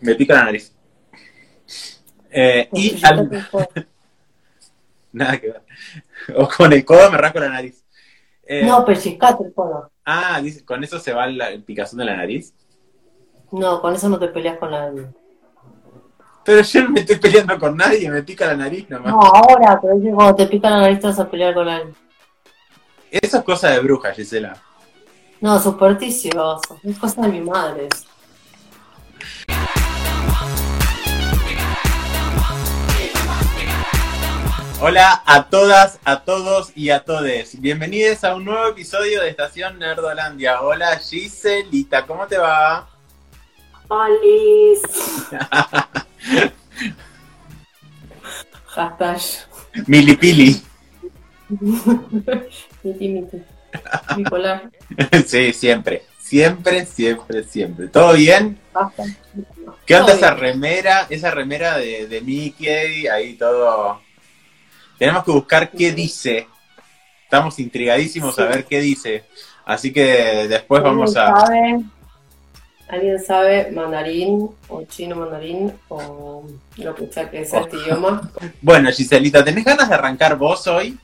Me pica la nariz. Eh, y yo al- Nada que ver. O con el codo me rasco la nariz. Eh, No, pellizcate el codo. Ah, dice, ¿con eso se va la el picazón de la nariz? No, con eso no te peleas con nadie. Pero yo no me estoy peleando con nadie, me pica la nariz nomás. No, ahora, pero es que cuando te pica la nariz te vas a pelear con alguien. Eso es cosa de bruja, Gisela. No, supersticioso. Es cosa de mi madre. eso. Hola a todas, a todos y a todes. Bienvenidos a un nuevo episodio de Estación Nerdolandia. Hola Giselita, ¿cómo te va? ¡Alice! Hashtag. Milipili. Miti, miti. Bipolar. sí, siempre. Siempre, siempre, siempre. ¿Todo bien? ¿Qué onda esa remera? Esa remera de, de Mickey, ahí todo. Tenemos que buscar qué dice. Estamos intrigadísimos Sí. a ver qué dice. Así que después vamos ¿Alguien a. sabe- ¿Alguien sabe mandarín o chino mandarín o lo que sea que sea este idioma? Bueno, Giselita, ¿tenés ganas de arrancar vos hoy?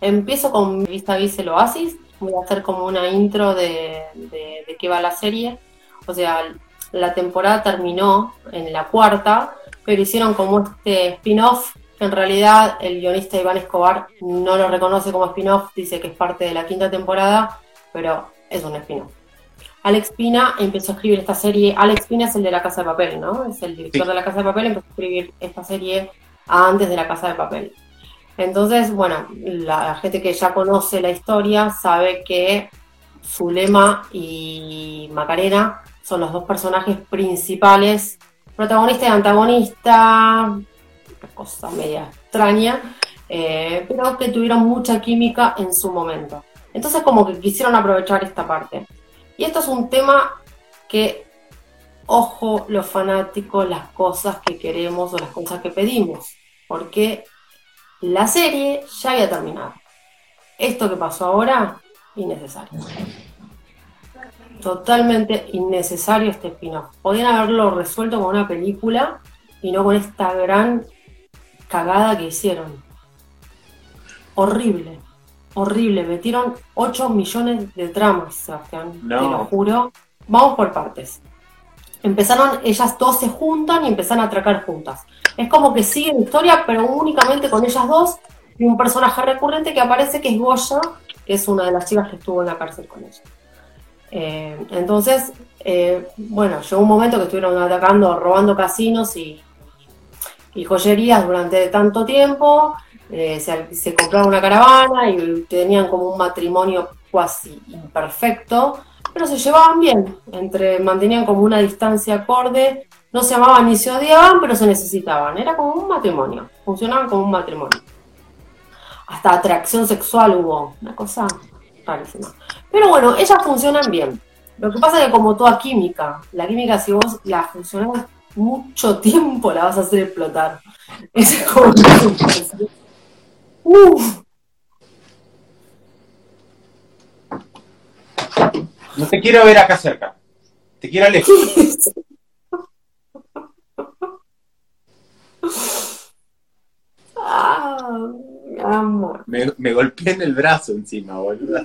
Empiezo con Vista Vis el Oasis. Voy a hacer como una intro de, de, de qué va la serie. O sea, la temporada terminó en la cuarta, pero hicieron como este spin-off en realidad el guionista Iván Escobar no lo reconoce como spin-off, dice que es parte de la quinta temporada, pero es un spin-off. Alex Pina empezó a escribir esta serie. Alex Pina es el de La Casa de Papel, ¿no? Es el director Sí. de La Casa de Papel. Empezó a escribir esta serie antes de La Casa de Papel. Entonces, bueno, la gente que ya conoce la historia sabe que Zulema y Macarena son los dos personajes principales, protagonista y antagonista, cosa media extraña, eh, pero que tuvieron mucha química en su momento. Entonces, como que quisieron aprovechar esta parte. Y esto es un tema que, ojo, los fanáticos, las cosas que queremos o las cosas que pedimos, porque la serie ya había terminado. Esto que pasó ahora, innecesario. Totalmente innecesario este spin-off. Podían haberlo resuelto con una película y no con esta gran cagada que hicieron. Horrible, horrible. Metieron 8 millones de tramas, Sebastián. No. Te lo juro. Vamos por partes. Empezaron, ellas dos se juntan y empezaron a atracar juntas. Es como que sigue la historia, pero únicamente con ellas dos y un personaje recurrente que aparece que es Goya, que es una de las chicas que estuvo en la cárcel con ella. Eh, entonces, eh, bueno, llegó un momento que estuvieron atacando, robando casinos y, y joyerías durante tanto tiempo. eh, se, se compraron una caravana y tenían como un matrimonio casi imperfecto, pero se llevaban bien, entre, mantenían como una distancia acorde, no se amaban ni se odiaban, pero se necesitaban, era como un matrimonio, funcionaban como un matrimonio. Hasta atracción sexual hubo, una cosa rarísima. Pero bueno, ellas funcionan bien. Lo que pasa es que como toda química, la química si vos la funcionás mucho tiempo la vas a hacer explotar. Es como... Uf, No te quiero ver acá cerca. Te quiero lejos. ah, amor. Me, me golpeé en el brazo encima, boludo.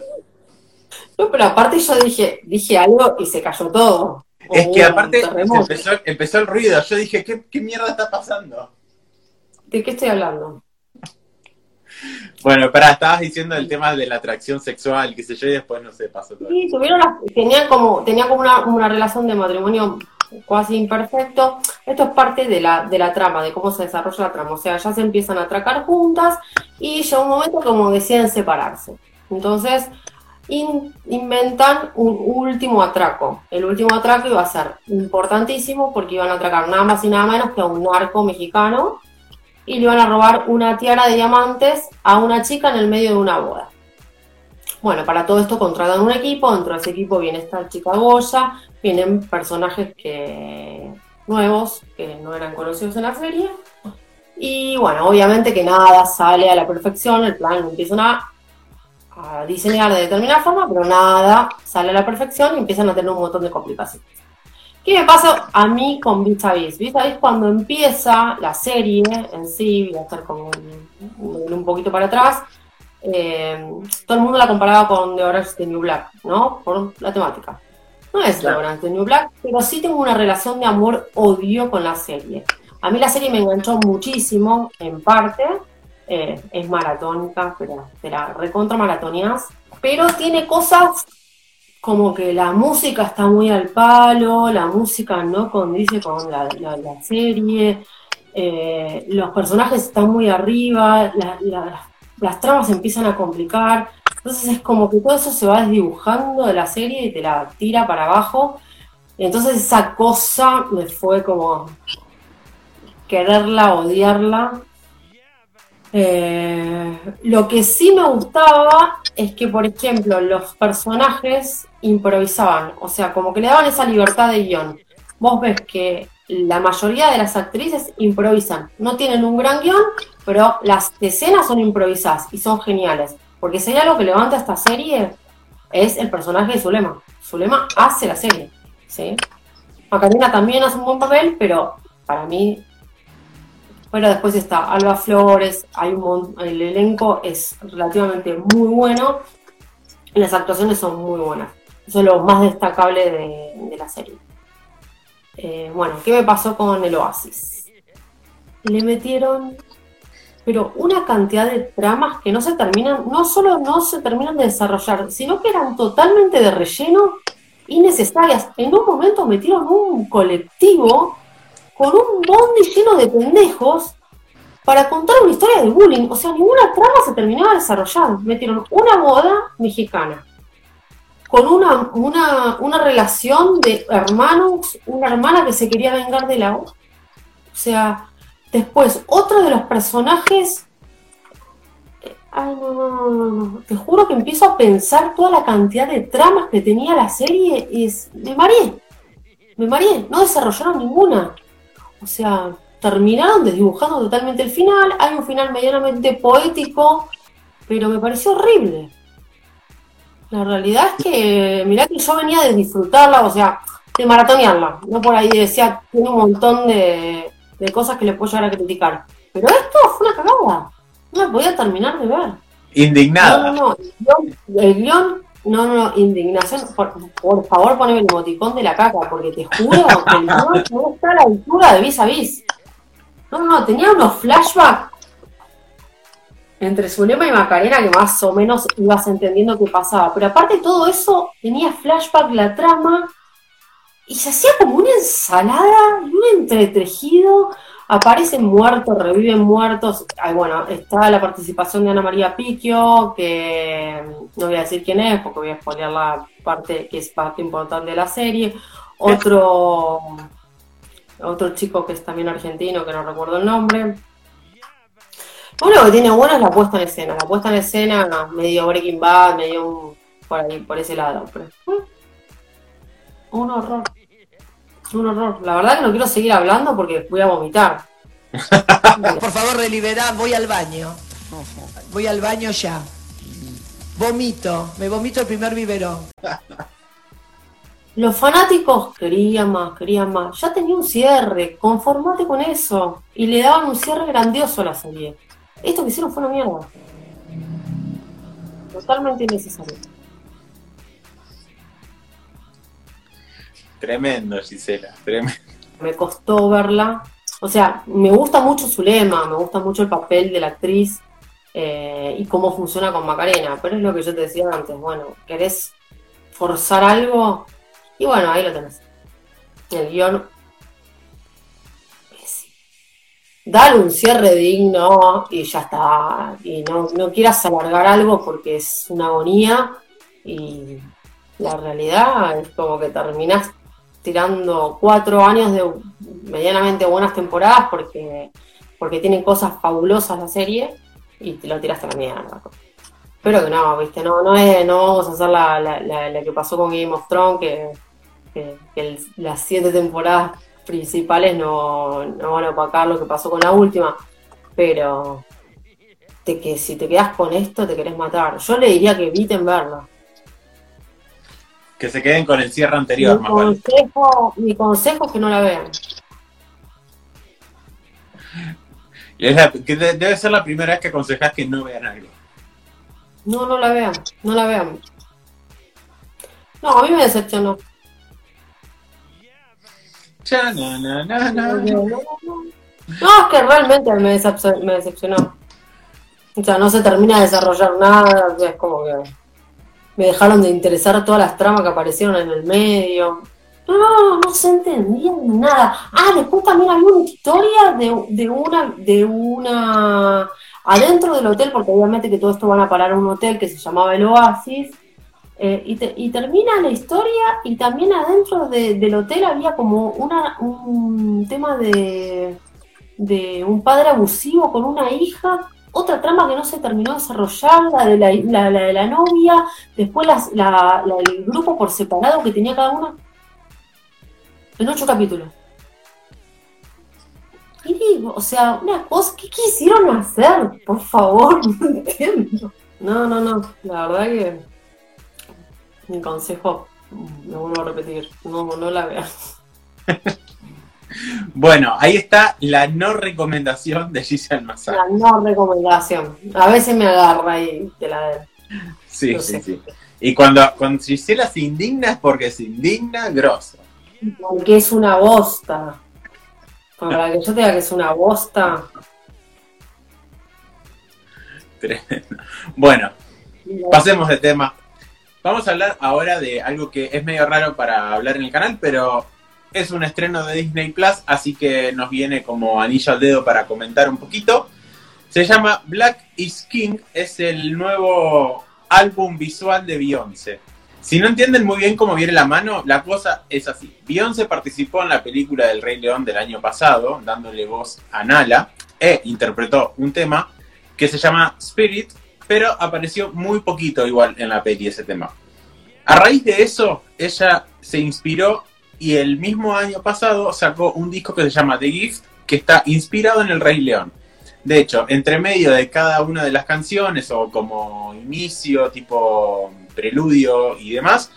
No, pero aparte yo dije, dije algo y se cayó todo. Es Hubo que aparte empezó, empezó el ruido. Yo dije, ¿qué, ¿qué mierda está pasando? ¿De qué estoy hablando? Bueno, pará, estabas diciendo el tema de la atracción sexual, qué sé yo, y después no sé, pasó todo. Sí, tuvieron las- tenían como, tenían como una, una relación de matrimonio casi imperfecto. Esto es parte de la, de la trama, de cómo se desarrolla la trama. O sea, ya se empiezan a atracar juntas y llega un momento como deciden separarse. Entonces, in- inventan un último atraco. El último atraco iba a ser importantísimo porque iban a atracar nada más y nada menos que a un narco mexicano y le iban a robar una tiara de diamantes a una chica en el medio de una boda. Bueno, para todo esto contratan un equipo, dentro de ese equipo viene esta chica Goya, vienen personajes que nuevos que no eran conocidos en la serie. Y bueno, obviamente que nada sale a la perfección, el plan lo empiezan a, a diseñar de determinada forma, pero nada sale a la perfección y empiezan a tener un montón de complicaciones. ¿Qué me pasa a mí con Vis a Vis? Vis a Vis cuando empieza la serie en sí, voy a estar como un, un poquito para atrás, eh, todo el mundo la comparaba con The Orange is the New Black, ¿no? Por la temática. No es The Orange is the New Black, pero sí tengo una relación de amor-odio con la serie. A mí la serie me enganchó muchísimo, en parte, eh, es maratónica, pero recontra maratonías, pero tiene cosas como que la música está muy al palo, la música no condice con la, serie, eh, los personajes están muy arriba, la- la- las tramas empiezan a complicar, entonces es como que todo eso se va desdibujando de la serie y te la tira para abajo, entonces esa cosa me fue como quererla, odiarla. Eh, lo que sí me gustaba es que, por ejemplo, los personajes improvisaban, o sea, como que le daban esa libertad de guion. Vos ves que la mayoría de las actrices improvisan, no tienen un gran guion, pero las escenas son improvisadas y son geniales. Porque si hay algo que levanta esta serie, es el personaje de Zulema. Zulema hace la serie. Macarena también hace un buen papel, pero para mí pero después está Alba Flores, el elenco es relativamente muy bueno las actuaciones son muy buenas. Eso es lo más destacable de, de la serie. Eh, bueno, ¿qué me pasó con el Oasis? Le metieron, pero una cantidad de tramas que no se terminan, no solo no se terminan de desarrollar, sino que eran totalmente de relleno, innecesarias. En un momento metieron un colectivo con un bondi lleno de pendejos para contar una historia de bullying. O sea, ninguna trama se terminaba de desarrollar. Metieron una boda mexicana con una, una, una relación de hermanos, una hermana que se quería vengar de la. O sea, después, otro de los personajes. Ay, no, no, no, no. Te juro que empiezo a pensar toda la cantidad de tramas que tenía la serie y es, me mareé. Me mareé. No desarrollaron ninguna. O sea, terminaron desdibujando totalmente el final. Hay un final medianamente poético, pero me pareció horrible. La realidad es que, mirá que yo venía de disfrutarla, o sea, de maratonearla. No por ahí decía, tiene un montón de, de cosas que le puedo llegar a criticar. Pero esto fue una cagada. No la podía terminar de ver. Indignada. No, no, no. El guion, el guion, no, no, no, indignación. Por, por favor, poneme el emoticón de la caca, porque te juro que guion no está a la altura de vis a vis. No, no, no, tenía unos flashbacks entre Zulema y Macarena que más o menos ibas entendiendo qué pasaba. Pero aparte de todo eso, tenía flashback la trama y se hacía como una ensalada y un entretejido. Aparecen muertos, reviven muertos. Ay, bueno, está la participación de Ana María Picchio, que no voy a decir quién es, porque voy a spoilear la parte que es parte importante de la serie. Otro, otro chico que es también argentino, que no recuerdo el nombre. Lo único que tiene bueno es la puesta en escena. La puesta en escena, medio Breaking Bad, medio por ahí, por ese lado. Eh, un horror. Un horror. La verdad que no quiero seguir hablando porque voy a vomitar. Por favor, deliberad, voy al baño. Voy al baño ya. Vomito, me vomito el primer biberón. Los fanáticos querían más, querían más. Ya tenía un cierre, conformate con eso. Y le daban un cierre grandioso a la serie. Esto que hicieron fue una mierda. Totalmente innecesario. Tremendo, Gisela. Tremendo. me costó verla. O sea, me gusta mucho su lema, me gusta mucho el papel de la actriz eh, y cómo funciona con Macarena, pero es lo que yo te decía antes, bueno, querés forzar algo y bueno, ahí lo tenés. El guion Dale un cierre digno y ya está. Y no, no quieras alargar algo porque es una agonía y la realidad es como que terminás tirando cuatro años de medianamente buenas temporadas porque, porque tienen cosas fabulosas la serie y te lo tiraste a la mierda. Pero que no, viste, no, no es, no vamos a hacer la, la, la- que pasó con Game of Thrones, que, que- las siete temporadas principales no, no van a opacar lo que pasó con la última. Pero te, que si te quedas con esto te querés matar. Yo le diría que eviten verla. Que se queden con el cierre anterior, mi más vale. consejo, mi consejo es que no la vean. Y es la- que de- debe ser la primera vez que aconsejas que no vean algo. No, no la vean, no la vean. No, a mí me decepcionó. Cha, na, na, na. No, es que realmente me, decep- me decepcionó. O sea, no se termina de desarrollar nada, es como que me dejaron de interesar todas las tramas que aparecieron en el medio. No, no, se entendía nada. Ah, después también había una historia de, de una, de una adentro del hotel, porque obviamente que todo esto van a parar a un hotel que se llamaba el Oasis. eh, y, te- y termina la historia y también adentro de- del hotel había como una, un tema de, de un padre abusivo con una hija, otra trama que no se terminó de desarrollar, la de la, la- la de la novia, después las- la, la del grupo por separado que tenía cada uno, en ocho capítulos. Y digo, o sea, una cosa, ¿qué quisieron hacer? Por favor, no entiendo. No, no, no, la verdad que mi consejo, me vuelvo a repetir, no, no la veas. Bueno, ahí está la no recomendación de Giselle Massar. La no recomendación. A veces me agarra y te la Sí, no sí, sé. sí. Y cuando, cuando Gisela se indigna es porque se indigna grosso. Porque es una bosta. Para que yo te diga que es una bosta. Tremendo. Bueno, pasemos de tema. Vamos a hablar ahora de algo que es medio raro para hablar en el canal, pero es un estreno de Disney Plus, así que nos viene como anillo al dedo para comentar un poquito. Se llama Black is King, es el nuevo álbum visual de Beyoncé. Si no entienden muy bien cómo viene la mano, la cosa es así. Beyoncé participó en la película del Rey León del año pasado, dándole voz a Nala, e interpretó un tema que se llama Spirit, pero apareció muy poquito igual en la peli ese tema. A raíz de eso, ella se inspiró y el mismo año pasado sacó un disco que se llama The Gift, que está inspirado en el Rey León. De hecho, entre medio de cada una de las canciones, o como inicio, tipo preludio y demás,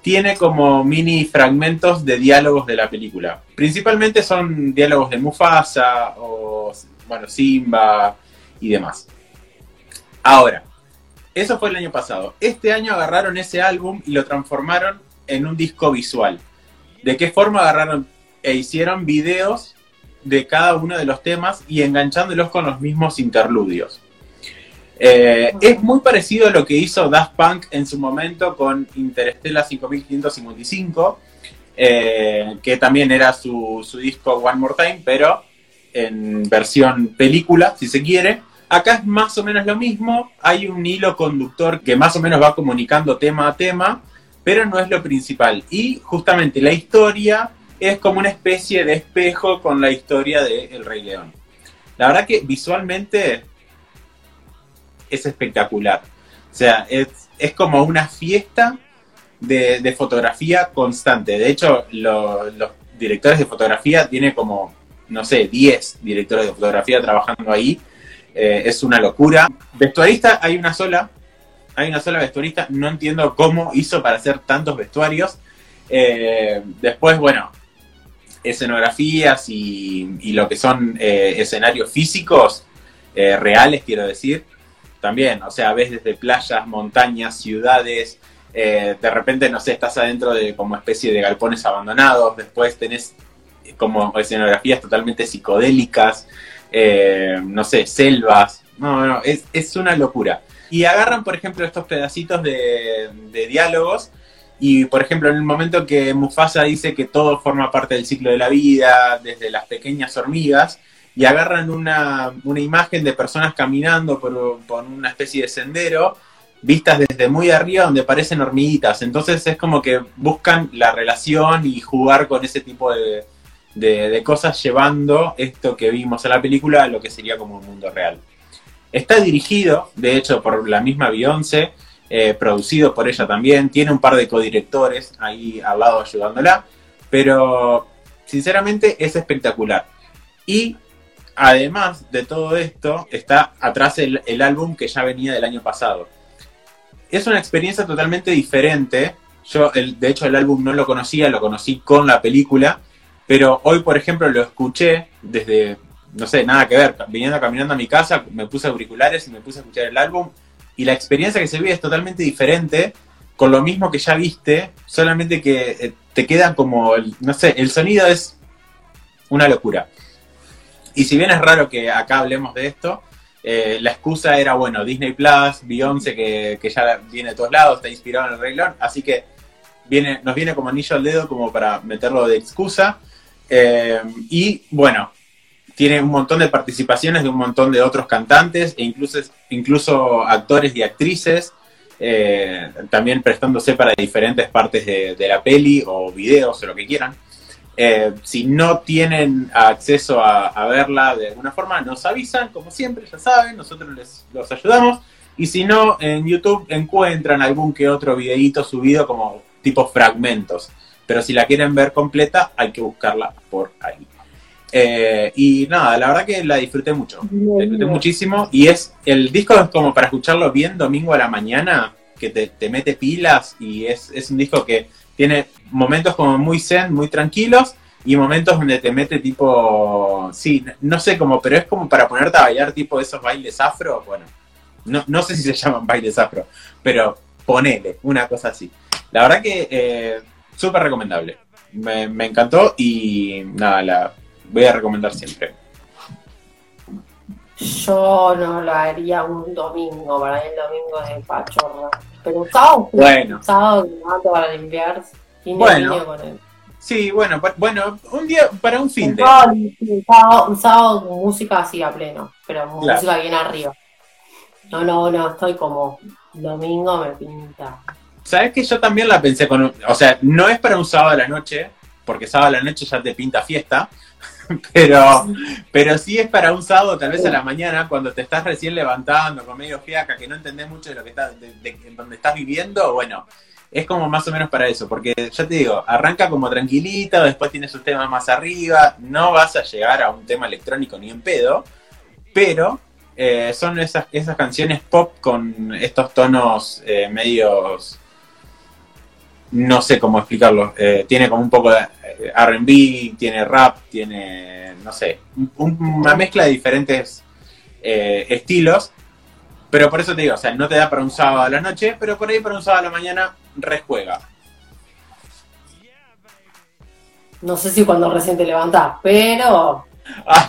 tiene como mini fragmentos de diálogos de la película. Principalmente son diálogos de Mufasa o, bueno, Simba y demás. Ahora, eso fue el año pasado. Este año agarraron ese álbum y lo transformaron en un disco visual. ¿De qué forma agarraron e hicieron videos de cada uno de los temas y enganchándolos con los mismos interludios? Eh, es muy parecido a lo que hizo Daft Punk en su momento con Interstellar 5555, eh, que también era su, su disco One More Time, pero en versión película, si se quiere. Acá es más o menos lo mismo, hay un hilo conductor que más o menos va comunicando tema a tema, pero no es lo principal. Y justamente la historia es como una especie de espejo con la historia de El Rey León. La verdad que visualmente es espectacular. O sea, es, es como una fiesta de, de fotografía constante. De hecho, lo- los directores de fotografía tiene como, no sé, 10 directores de fotografía trabajando ahí. Eh, es una locura. Vestuarista hay una sola. Hay una sola vestuarista. No entiendo cómo hizo para hacer tantos vestuarios. Eh, después, bueno, escenografías y, lo que son eh, escenarios físicos, eh, reales, quiero decir. También, o sea, ves desde playas, montañas, ciudades, de repente, no sé, estás adentro de como especie de galpones abandonados, después tenés como escenografías totalmente psicodélicas, no sé, selvas, no, no, es, es una locura. Y agarran, por ejemplo, estos pedacitos de, diálogos y, por ejemplo, en el momento que Mufasa dice que todo forma parte del ciclo de la vida, desde las pequeñas hormigas, y agarran una, una imagen de personas caminando por, por una especie de sendero, vistas desde muy arriba donde parecen hormiguitas. Entonces es como que buscan la relación y jugar con ese tipo de, de, de cosas, llevando esto que vimos en la película a lo que sería como un mundo real. Está dirigido, de hecho, por la misma Beyoncé, eh, producido por ella también, tiene un par de codirectores ahí al lado ayudándola, pero sinceramente es espectacular. Y además de todo esto, está atrás el, álbum que ya venía del año pasado. Es una experiencia totalmente diferente. Yo, de hecho, el álbum no lo conocía, lo conocí con la película, pero hoy, por ejemplo, lo escuché desde, no sé, nada que ver, viniendo caminando a mi casa, me puse auriculares y me puse a escuchar el álbum, y la experiencia que se vive es totalmente diferente, con lo mismo que ya viste, solamente que eh, te queda como, el, no sé, el sonido es una locura. Y si bien es raro que acá hablemos de esto, eh, la excusa era, bueno, Disney Plus, Beyoncé, que, que, ya viene de todos lados, está inspirado en el Rey León, así que viene, nos viene como anillo al dedo como para meterlo de excusa. Eh, y bueno, tiene un montón de participaciones de un montón de otros cantantes e incluso, incluso actores y actrices, eh, también prestándose para diferentes partes de, la peli o videos o lo que quieran. Eh, si no tienen acceso a, a, verla de alguna forma, nos avisan, como siempre, ya saben, nosotros les los ayudamos. Y si no, en YouTube encuentran algún que otro videíto subido como tipo fragmentos. Pero si la quieren ver completa, hay que buscarla por ahí. Eh, y nada, la verdad que la disfruté mucho. La disfruté muchísimo. Y es el disco es como para escucharlo bien domingo a la mañana, que te, te mete pilas. Y es, es un disco que tiene momentos como muy zen, muy tranquilos, y momentos donde te mete tipo, sí, no sé cómo, pero es como para ponerte a bailar tipo esos bailes afro, bueno, no, no sé si se llaman bailes afro, pero ponele, una cosa así. La verdad que eh, súper recomendable, me, me encantó y nada, la voy a recomendar siempre. Yo no lo haría un domingo, para el domingo de pachorra. Pero un sábado, bueno. un sábado para limpiar. Bueno, con él. sí, bueno, bueno, un día para un fin un de. Sábado, un, sábado, un sábado con música así a pleno, pero música bien arriba. No, no, no, estoy como domingo me pinta. Sabes que yo también la pensé con, o sea, no es para un sábado a la noche, porque sábado a la noche ya te pinta fiesta, pero, pero sí es para un sábado, tal vez a la mañana, cuando te estás recién levantando, con medio fiaca, que no entendés mucho de lo que estás, de, de, de donde estás viviendo, bueno, es como más o menos para eso, porque ya te digo, arranca como tranquilita, después tiene sus temas más arriba, no vas a llegar a un tema electrónico ni en pedo, pero eh, son esas, esas canciones pop con estos tonos eh, medios, no sé cómo explicarlo, eh, tiene como un poco de RB, tiene rap, tiene, no sé, un, una mezcla de diferentes estilos. Pero por eso te digo, o sea, no te da para un sábado a la noche, pero por ahí para un sábado a la mañana rejuega. No sé si cuando recién te levantás, pero. Ah,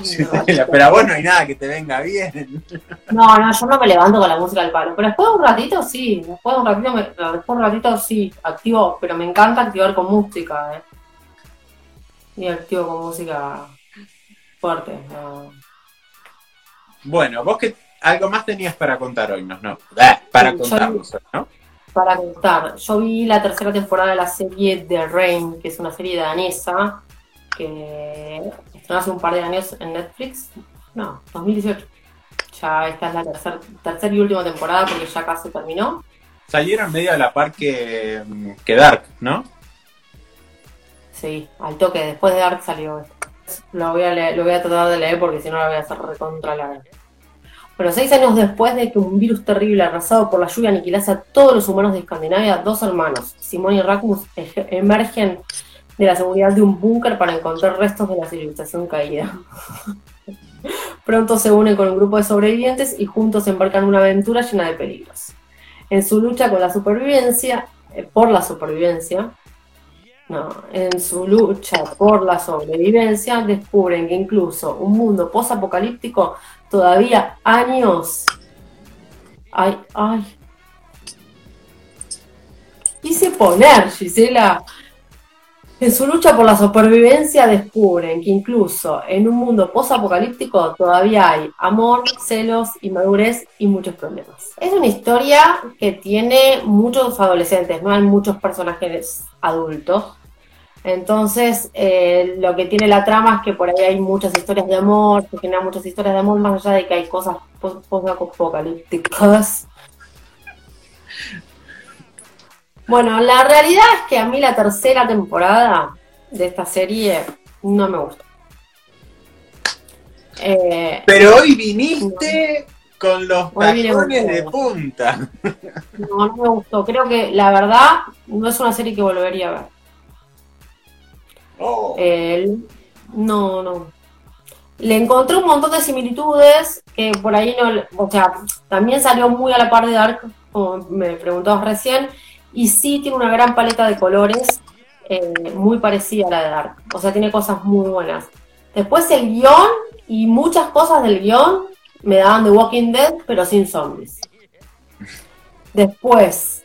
pero a vos no hay nada que te venga bien. No, no, yo no me levanto con la música al palo. Pero después de un ratito sí, después de un ratito, me, después de un ratito sí, activo, pero me encanta activar con música, ¿eh? Y activo con música fuerte. ¿no? Bueno, vos que algo más tenías para contar hoy, ¿no? no ah, para contarnos, ¿no? para contar. Yo vi la tercera temporada de la serie The Rain, que es una serie danesa que estrenó hace un par de años en Netflix. No, 2018. Ya esta es la tercera tercer y última temporada porque ya casi terminó. Salieron medio a la par que, que Dark, ¿no? Sí, al toque. Después de Dark salió esto. Lo voy a, lo voy a tratar de leer porque si no la voy a hacer recontra. Bueno, seis años después de que un virus terrible arrasado por la lluvia aniquilase a todos los humanos de Escandinavia, dos hermanos, Simón y Rasmus, emergen de la seguridad de un búnker para encontrar restos de la civilización caída. Pronto se unen con un grupo de sobrevivientes y juntos embarcan una aventura llena de peligros. En su lucha con la supervivencia, eh, por la supervivencia, en su lucha por la sobrevivencia, descubren que incluso un mundo post-apocalíptico todavía años. Ay, ay. Quise poner, Gisela. En su lucha por la supervivencia descubren que incluso en un mundo post-apocalíptico todavía hay amor, celos, inmadurez y muchos problemas. Es una historia que tiene muchos adolescentes, no hay muchos personajes adultos. Entonces, eh, lo que tiene la trama es que por ahí hay muchas historias de amor, se generan muchas historias de amor, más allá de que hay cosas post-apocalípticas. Bueno, la realidad es que a mí la tercera temporada de esta serie no me gusta. Eh, Pero hoy viniste Con los tacones de punta. No, no me gustó. Creo que la verdad no es una serie que volvería a ver. Oh. No, no. Le encontré un montón de similitudes que por ahí no, o sea, también salió muy a la par de Dark, como me preguntabas recién, y sí tiene una gran paleta de colores eh, muy parecida a la de Dark. O sea, tiene cosas muy buenas. Después el guion y muchas cosas del guion me daban The Walking Dead, pero sin zombies. Después,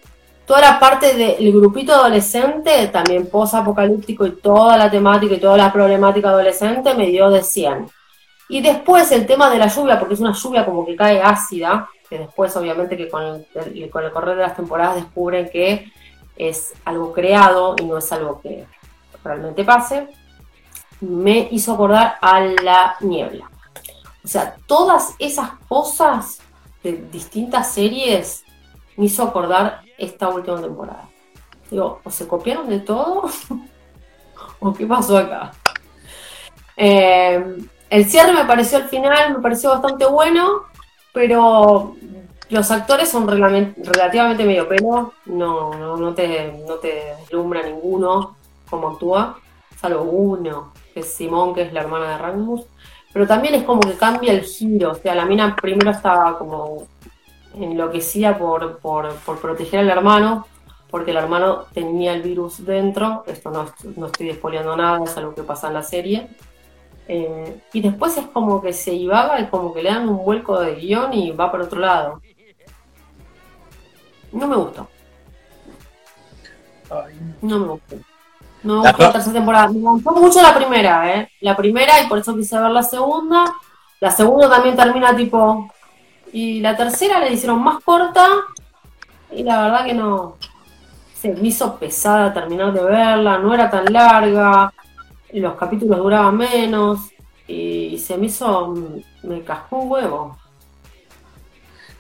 toda la parte del grupito adolescente, también post-apocalíptico y toda la temática y toda la problemática adolescente me dio de 100. Y después el tema de la lluvia, porque es una lluvia como que cae ácida, que después obviamente que con el, con el correr de las temporadas descubren que es algo creado y no es algo que realmente pase, me hizo acordar a la niebla. O sea, todas esas cosas de distintas series me hizo acordar esta última temporada. Digo, o se copiaron de todo, o qué pasó acá. Eh, el cierre me pareció al final, me pareció bastante bueno, pero los actores son relativamente medio pelo, no, no, no, te, no te deslumbra ninguno como actúa, salvo uno, que es Simón, que es la hermana de Rangmus, pero también es como que cambia el giro, o sea, la mina primero estaba como enloquecida por, por, por proteger al hermano, porque el hermano tenía el virus dentro, esto no, no estoy despoleando nada, es algo que pasa en la serie, eh, y después es como que se iba y como que le dan un vuelco de guion y va por otro lado. No me gustó. No me gustó. No me gustó la tercera temporada. Me gustó mucho la primera, ¿eh? La primera y por eso quise ver la segunda. La segunda también termina tipo... Y la tercera le hicieron más corta y la verdad que no... Se me hizo pesada terminar de verla, no era tan larga, los capítulos duraban menos y se me hizo... Me cascó un huevo.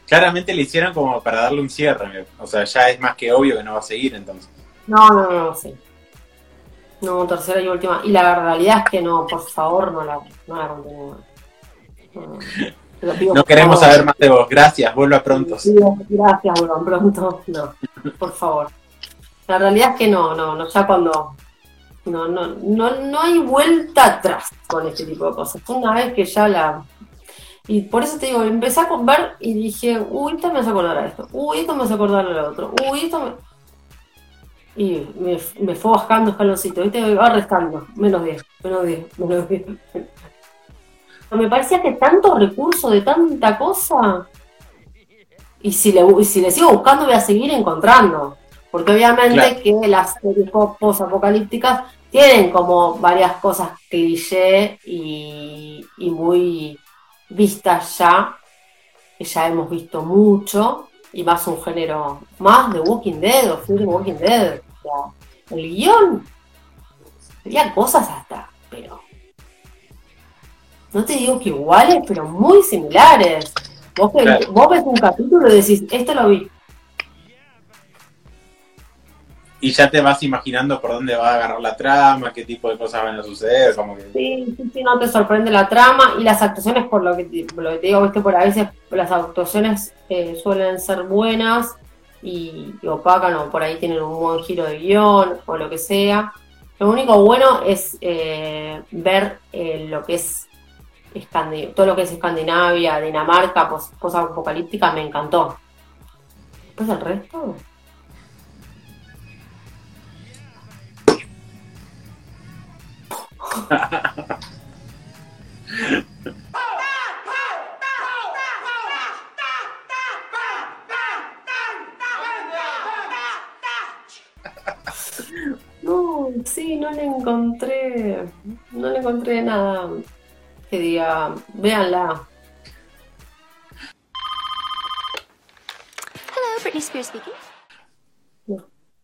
Claramente le hicieron como para darle un cierre. O sea, ya es más que obvio que no va a seguir entonces. No, no, no, no, sí. No, tercera y última. Y la realidad es que no, por favor, no la, no la continúen. No, No queremos saber más de vos. Gracias, vuelva pronto. Gracias, vuelvan pronto. No, por favor. La realidad es que no, no, no, ya cuando. No, no, no, no hay vuelta atrás con este tipo de cosas. Una vez que ya la. Y por eso te digo, empecé a ver y dije, uy, esto me hace acordar a esto, uy, esto me hace acordar a lo otro, uy, esto me. Y me, me fue bajando escaloncito, ¿viste? Va restando, menos 10, menos 10, menos 10. Me parecía que tanto recurso de tanta cosa. Y si le, y si le sigo buscando, voy a seguir encontrando. Porque obviamente Claro. que las series po- post-apocalípticas tienen como varias cosas cliché y, y muy vistas ya, que ya hemos visto mucho, y más un género más de Walking Dead o the Walking Dead. O sea, el guion, había cosas hasta, pero no te digo que iguales, pero muy similares. Vos, Claro. vos ves un capítulo y decís, esto lo vi. Y ya te vas imaginando por dónde va a agarrar la trama, qué tipo de cosas van a suceder, como que... Sí, sí, sí, no te sorprende la trama y las actuaciones, por lo que te, por lo que te digo, viste, por a veces las actuaciones eh, suelen ser buenas y, y opacan o por ahí tienen un buen giro de guion o lo que sea. Lo único bueno es eh, ver eh, lo que es todo lo que es Escandinavia, Dinamarca, pos, apocalíptica, me encantó. Después el resto. No, sí, no le encontré, no le encontré nada que diga, véanla. Hello, Britney Spears speaking.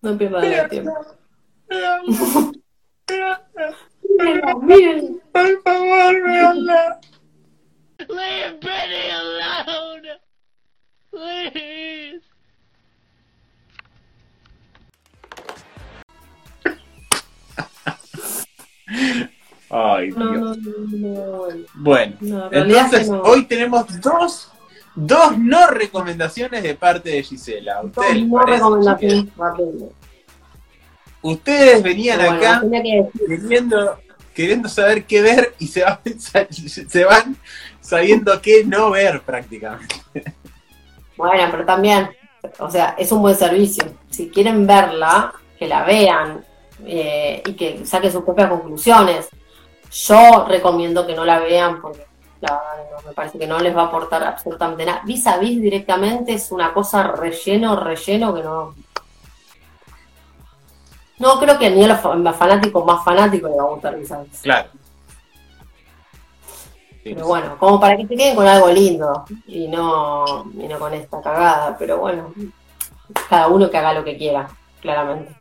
No pierdan el tiempo. Mírenla, mírenla. Por favor, véanla. Leave Benny alone! Ay, Dios. no, no, no, bueno. No, entonces no. hoy tenemos dos Dos no recomendaciones de parte de Gisela. Dos ¿Ustedes, no recomendaciones. Ustedes venían Bueno, acá queriendo, queriendo saber qué ver y se van, se van sabiendo qué no ver prácticamente. Bueno, pero también, o sea, es un buen servicio. Si quieren verla, que la vean eh, y que saquen sus propias conclusiones. Yo recomiendo que no la vean porque la verdad no, me parece que no les va a aportar absolutamente nada. Vis a vis directamente es una cosa relleno, relleno que no. No creo que ni a los fa- los fanáticos más fanáticos les va a gustar vis a vis. Claro. Pero bueno, como para que se queden con algo lindo y no, y no con esta cagada. Pero bueno, cada uno que haga lo que quiera, claramente.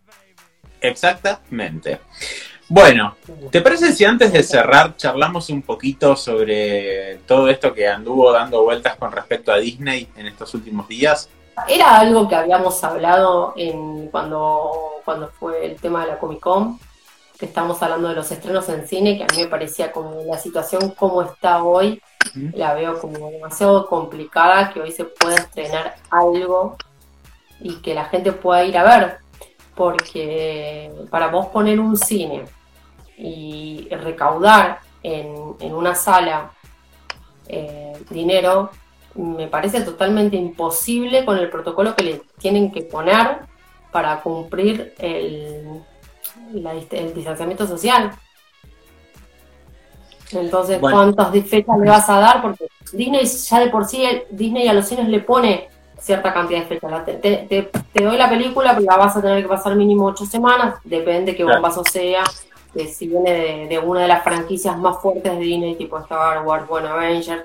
Exactamente. Bueno, ¿te parece si antes de cerrar charlamos un poquito sobre todo esto que anduvo dando vueltas con respecto a Disney en estos últimos días? Era algo que habíamos hablado en cuando, cuando fue el tema de la Comic Con, que estamos hablando de los estrenos en cine, que a mí me parecía como la situación como está hoy, la veo como demasiado complicada, que hoy se pueda estrenar algo y que la gente pueda ir a ver, porque para vos poner un cine y recaudar en, en una sala eh, dinero, me parece totalmente imposible con el protocolo que le tienen que poner para cumplir el, la el distanciamiento social. Entonces, Bueno. ¿cuántas fechas le vas a dar? Porque Disney ya de por sí, Disney a los cines le pone cierta cantidad de fechas. Te, te- doy la película, pero la vas a tener que pasar mínimo ocho semanas, depende qué Claro. bombazo sea, que si viene de, una de las franquicias más fuertes de Disney, tipo Star Wars, bueno, Avengers,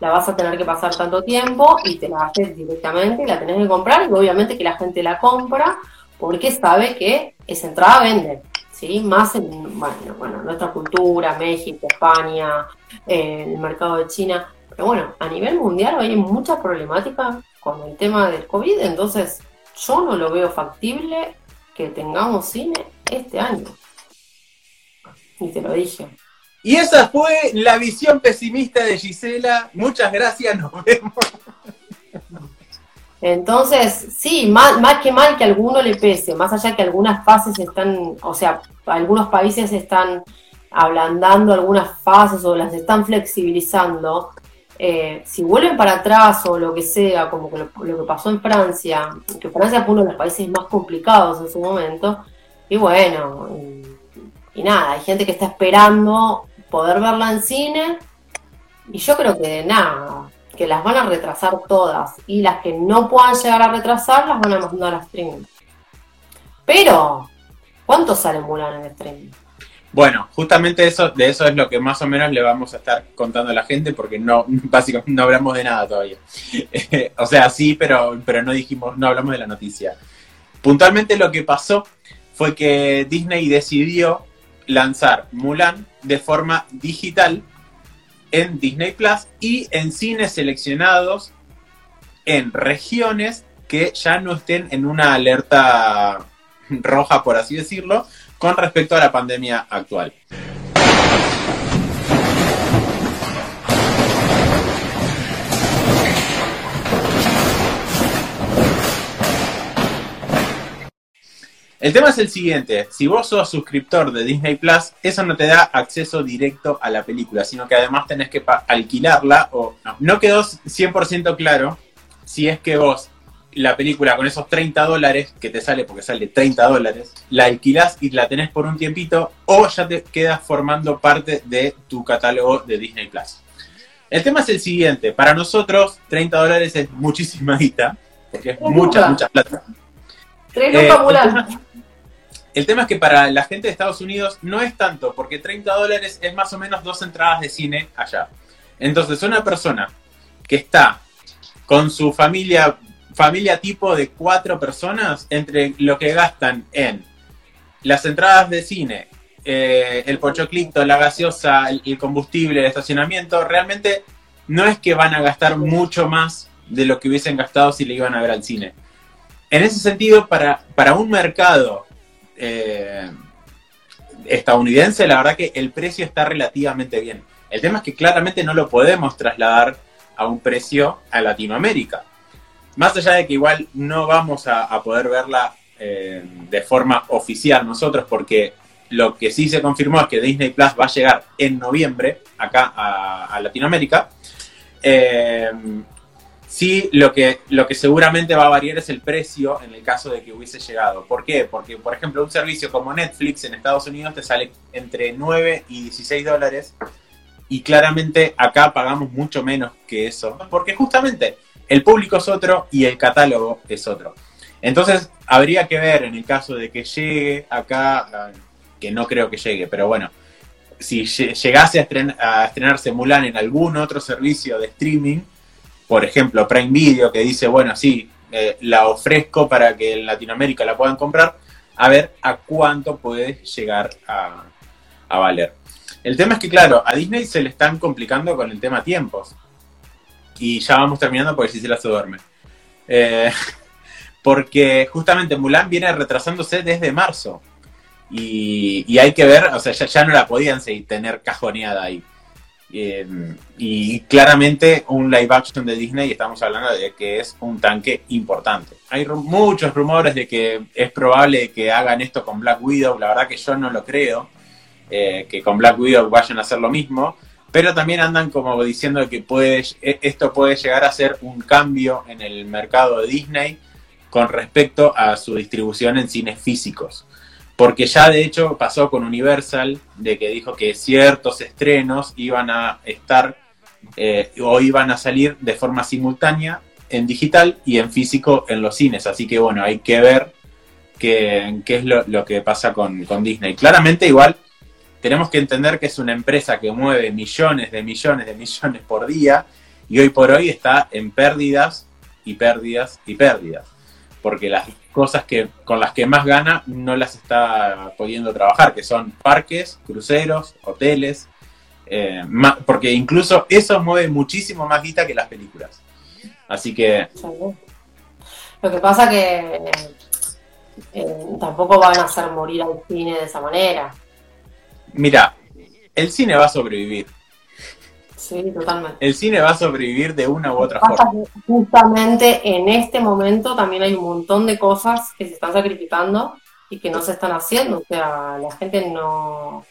la vas a tener que pasar tanto tiempo y te la haces directamente la tenés que comprar y obviamente que la gente la compra porque sabe que esa entrada vende, ¿sí? Más en, bueno, bueno, nuestra cultura, México, España, eh, el mercado de China, pero bueno, a nivel mundial hay mucha problemática con el tema del COVID, entonces yo no lo veo factible que tengamos cine este año. Y te lo dije. Y esa fue la visión pesimista de Gisela. Muchas gracias, nos vemos. Entonces, sí, más, más que mal que a alguno le pese, más allá que algunas fases están, o sea, algunos países están ablandando algunas fases o las están flexibilizando, eh, si vuelven para atrás o lo que sea, como que lo, lo que pasó en Francia, que Francia fue uno de los países más complicados en su momento, y bueno, y, nada, hay gente que está esperando poder verla en cine, y yo creo que nada, que las van a retrasar todas y las que no puedan llegar a retrasar las van a mandar a streaming. Pero, ¿cuánto sale Mulan en streaming? Bueno, justamente eso, de eso es lo que más o menos le vamos a estar contando a la gente, porque no, básicamente no hablamos de nada todavía. o sea, sí, pero, pero no dijimos, no hablamos de la noticia. Puntualmente lo que pasó fue que Disney decidió lanzar Mulan de forma digital en Disney Plus y en cines seleccionados en regiones que ya no estén en una alerta roja, por así decirlo, con respecto a la pandemia actual. El tema es el siguiente, si vos sos suscriptor de Disney Plus, eso no te da acceso directo a la película, sino que además tenés que alquilarla o no. No quedó 100% claro si es que vos la película con esos 30 dólares que te sale, porque sale 30 dólares, la alquilás y la tenés por un tiempito o ya te quedas formando parte de tu catálogo de Disney Plus. El tema es el siguiente, para nosotros 30 dólares es muchísima guita, porque es mucha, mucha. plata. Tres Eh, lucas tema, el tema es que para la gente de Estados Unidos no es tanto, porque 30 dólares es más o menos dos entradas de cine allá. Entonces, una persona que está con su familia, familia tipo de cuatro personas, entre lo que gastan en las entradas de cine, eh, el pochoclito, la gaseosa, el, el combustible, el estacionamiento, realmente no es que van a gastar mucho más de lo que hubiesen gastado si le iban a ver al cine. En ese sentido, para, para un mercado eh, estadounidense, la verdad que el precio está relativamente bien. El tema es que claramente no lo podemos trasladar a un precio a Latinoamérica. Más allá de que igual no vamos a, poder verla eh, de forma oficial nosotros, porque lo que sí se confirmó es que Disney Plus va a llegar en noviembre acá a, a Latinoamérica. Eh, sí, lo que, lo que seguramente va a variar es el precio en el caso de que hubiese llegado. ¿Por qué? Porque, por ejemplo, un servicio como Netflix en Estados Unidos te sale entre 9 y 16 dólares y claramente acá pagamos mucho menos que eso, porque justamente el público es otro y el catálogo es otro. Entonces, habría que ver en el caso de que llegue acá, que no creo que llegue, pero bueno, si llegase a, estren a estrenarse Mulan en algún otro servicio de streaming, por ejemplo, Prime Video, que dice, bueno, sí, eh, la ofrezco para que en Latinoamérica la puedan comprar, a ver a cuánto puede llegar a, valer. El tema es que, claro, a Disney se le están complicando con el tema tiempos. Y ya vamos terminando porque si se la se duerme. Eh, porque justamente Mulan viene retrasándose desde marzo. Y, y hay que ver, o sea, ya, ya no la podían seguir, tener cajoneada ahí. Eh, y claramente un live action de Disney, estamos hablando de que es un tanque importante. Hay muchos rumores de que es probable que hagan esto con Black Widow, la verdad que yo no lo creo, eh, que con Black Widow vayan a hacer lo mismo, pero también andan como diciendo que puede, esto puede llegar a ser un cambio en el mercado de Disney con respecto a su distribución en cines físicos. Porque ya de hecho pasó con Universal, de que dijo que ciertos estrenos iban a estar eh, o iban a salir de forma simultánea en digital y en físico en los cines. Así que bueno, hay que ver qué, es lo, lo, que pasa con, con Disney. Claramente igual tenemos que entender que es una empresa que mueve millones de millones de millones por día y hoy por hoy está en pérdidas y pérdidas y pérdidas. Porque las cosas que con las que más gana no las está pudiendo trabajar, que son parques, cruceros, hoteles, eh, más, porque incluso eso mueve muchísimo más guita que las películas. Así que... Lo que pasa que eh, tampoco van a hacer morir al cine de esa manera. Mira, el cine va a sobrevivir. Sí, totalmente. El cine va a sobrevivir de una u otra forma. Justamente en este momento también hay un montón de cosas que se están sacrificando y que no se están haciendo. O sea, la gente no.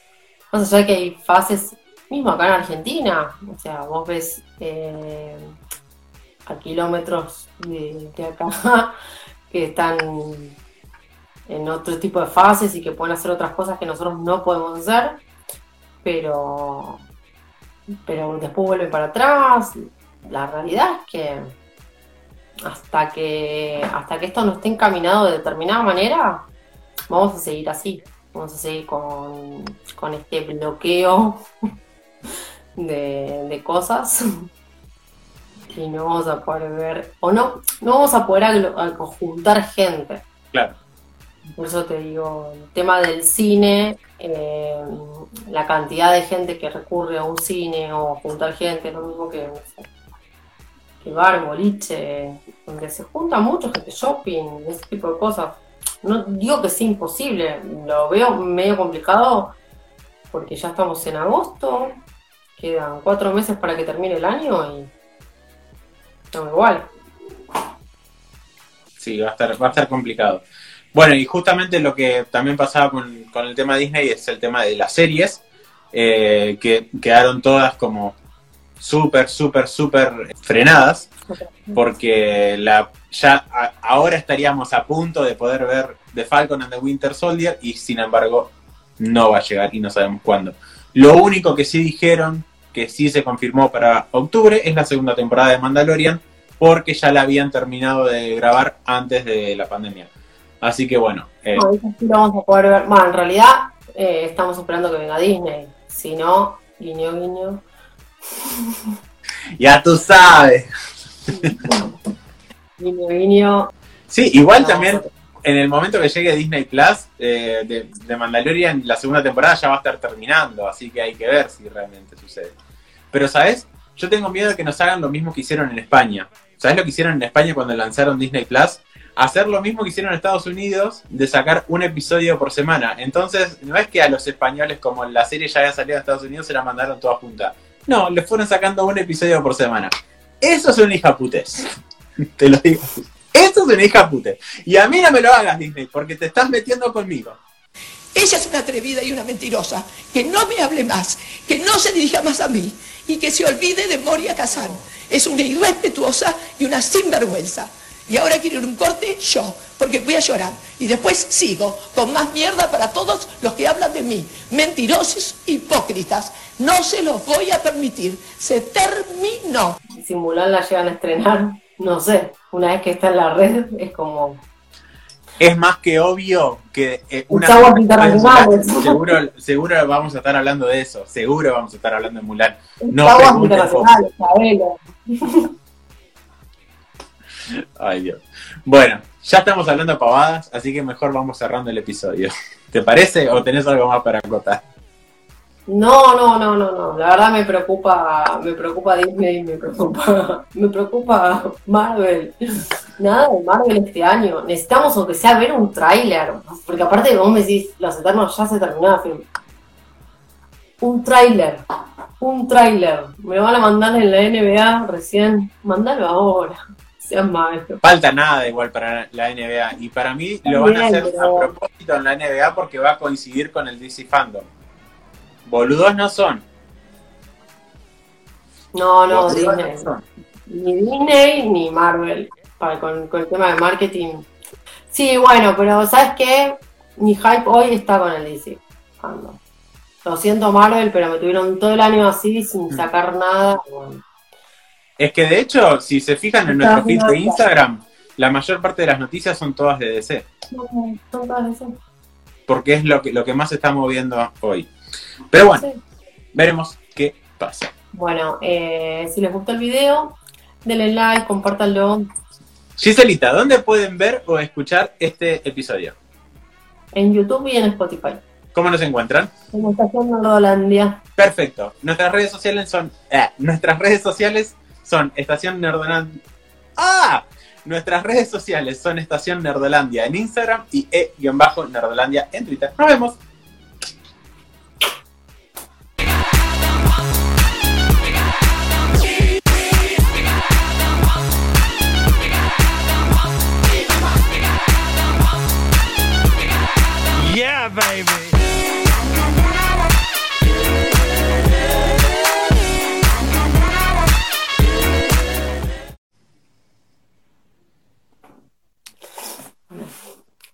No sé, que hay fases, mismo acá en Argentina. O sea, vos ves eh, a kilómetros de, de acá que están en otro tipo de fases y que pueden hacer otras cosas que nosotros no podemos hacer, pero, pero después vuelve para atrás. La realidad es que hasta que hasta que esto no esté encaminado de determinada manera, vamos a seguir así, vamos a seguir con, con este bloqueo de, de cosas y no vamos a poder ver, o no, no vamos a poder juntar gente. Claro. Por eso te digo, el tema del cine, eh, la cantidad de gente que recurre a un cine o juntar gente lo mismo que, que bar, boliche, donde se junta mucho gente, shopping, ese tipo de cosas. No digo que sea imposible, lo veo medio complicado porque ya estamos en agosto, quedan cuatro meses para que termine el año y no igual. Sí, va a estar, va a estar complicado. Bueno, y justamente lo que también pasaba con, con el tema de Disney es el tema de las series, eh, que quedaron todas como súper, súper, súper frenadas, porque la, ya a, ahora estaríamos a punto de poder ver The Falcon and the Winter Soldier y sin embargo no va a llegar y no sabemos cuándo. Lo único que sí dijeron, que sí se confirmó para octubre, es la segunda temporada de Mandalorian, porque ya la habían terminado de grabar antes de la pandemia. Así que bueno. Eh. No, eso sí lo vamos a poder ver. Bueno, en realidad eh, estamos esperando que venga Disney. Si no, guiño, guiño. ya tú sabes. guiño, guiño. Sí, igual no, también en el momento que llegue Disney Plus eh, de, de, Mandalorian, la segunda temporada ya va a estar terminando, así que hay que ver si realmente sucede. Pero, ¿sabes? Yo tengo miedo de que nos hagan lo mismo que hicieron en España. ¿Sabes lo que hicieron en España cuando lanzaron Disney Plus? Hacer lo mismo que hicieron en Estados Unidos, de sacar un episodio por semana. Entonces, no es que a los españoles, como la serie ya había salido en Estados Unidos, se la mandaron toda junta. No, le fueron sacando un episodio por semana. Eso es una hija putes. Te lo digo. Eso es una hija putes. Y a mí no me lo hagas, Disney, porque te estás metiendo conmigo. Ella es una atrevida y una mentirosa. Que no me hable más, que no se dirija más a mí y que se olvide de Moria Kazan. Es una irrespetuosa y una sinvergüenza. Y ahora quiero ir un corte yo, porque voy a llorar. Y después sigo con más mierda para todos los que hablan de mí. Mentirosos, hipócritas. No se los voy a permitir. Se terminó. Si Mulan la llegan a estrenar, no sé, una vez que está en la red, es como. Es más que obvio que eh, una seguro, seguro vamos a estar hablando de eso. Seguro vamos a estar hablando de Mulan. No Aguas pregunten, internacionales, sabelo. Ay, Dios. Bueno, ya estamos hablando de pavadas, así que mejor vamos cerrando el episodio. ¿Te parece o tenés algo más para acotar? No, no, no, no, no. La verdad me preocupa, me preocupa Disney, me preocupa, me preocupa Marvel. Nada de Marvel este año. Necesitamos aunque sea ver un tráiler. Porque aparte vos me decís, Los Eternos ya se terminó film. Un tráiler. Un tráiler. Me van a mandar en la NBA recién. Mándalo ahora. Sean malos. Falta nada igual para la NBA. Y para mí lo van a hacer pero- a propósito en la NBA porque va a coincidir con el DC Fandom. Boludos no son. No, no, Disney. no. Ni Disney ni Marvel. Para, con, con el tema de marketing. Sí, bueno, pero ¿sabes qué? Mi hype hoy está con el DC. Fandom. Lo siento Marvel, pero me tuvieron todo el año así sin Mm. sacar nada. Bueno, Es que de hecho, si se fijan en nuestro feed de. Instagram, la mayor parte de las noticias son todas de DC. son todas esas. Porque es lo que, lo que más se está moviendo hoy. Pero bueno, Sí. veremos qué pasa. Bueno, eh, si les gustó el video, denle like, compártanlo Giselita, ¿dónde pueden ver o escuchar este episodio? en YouTube y en Spotify. ¿Cómo nos encuentran? En Estación Nordolandia. Perfecto. Nuestras redes sociales son. eh, nuestras redes sociales son Estación Nerdolandia. ¡Ah! Nuestras redes sociales son Estación Nerdolandia en Instagram y e-nerdolandia en Twitter. Nos vemos. Yeah, baby.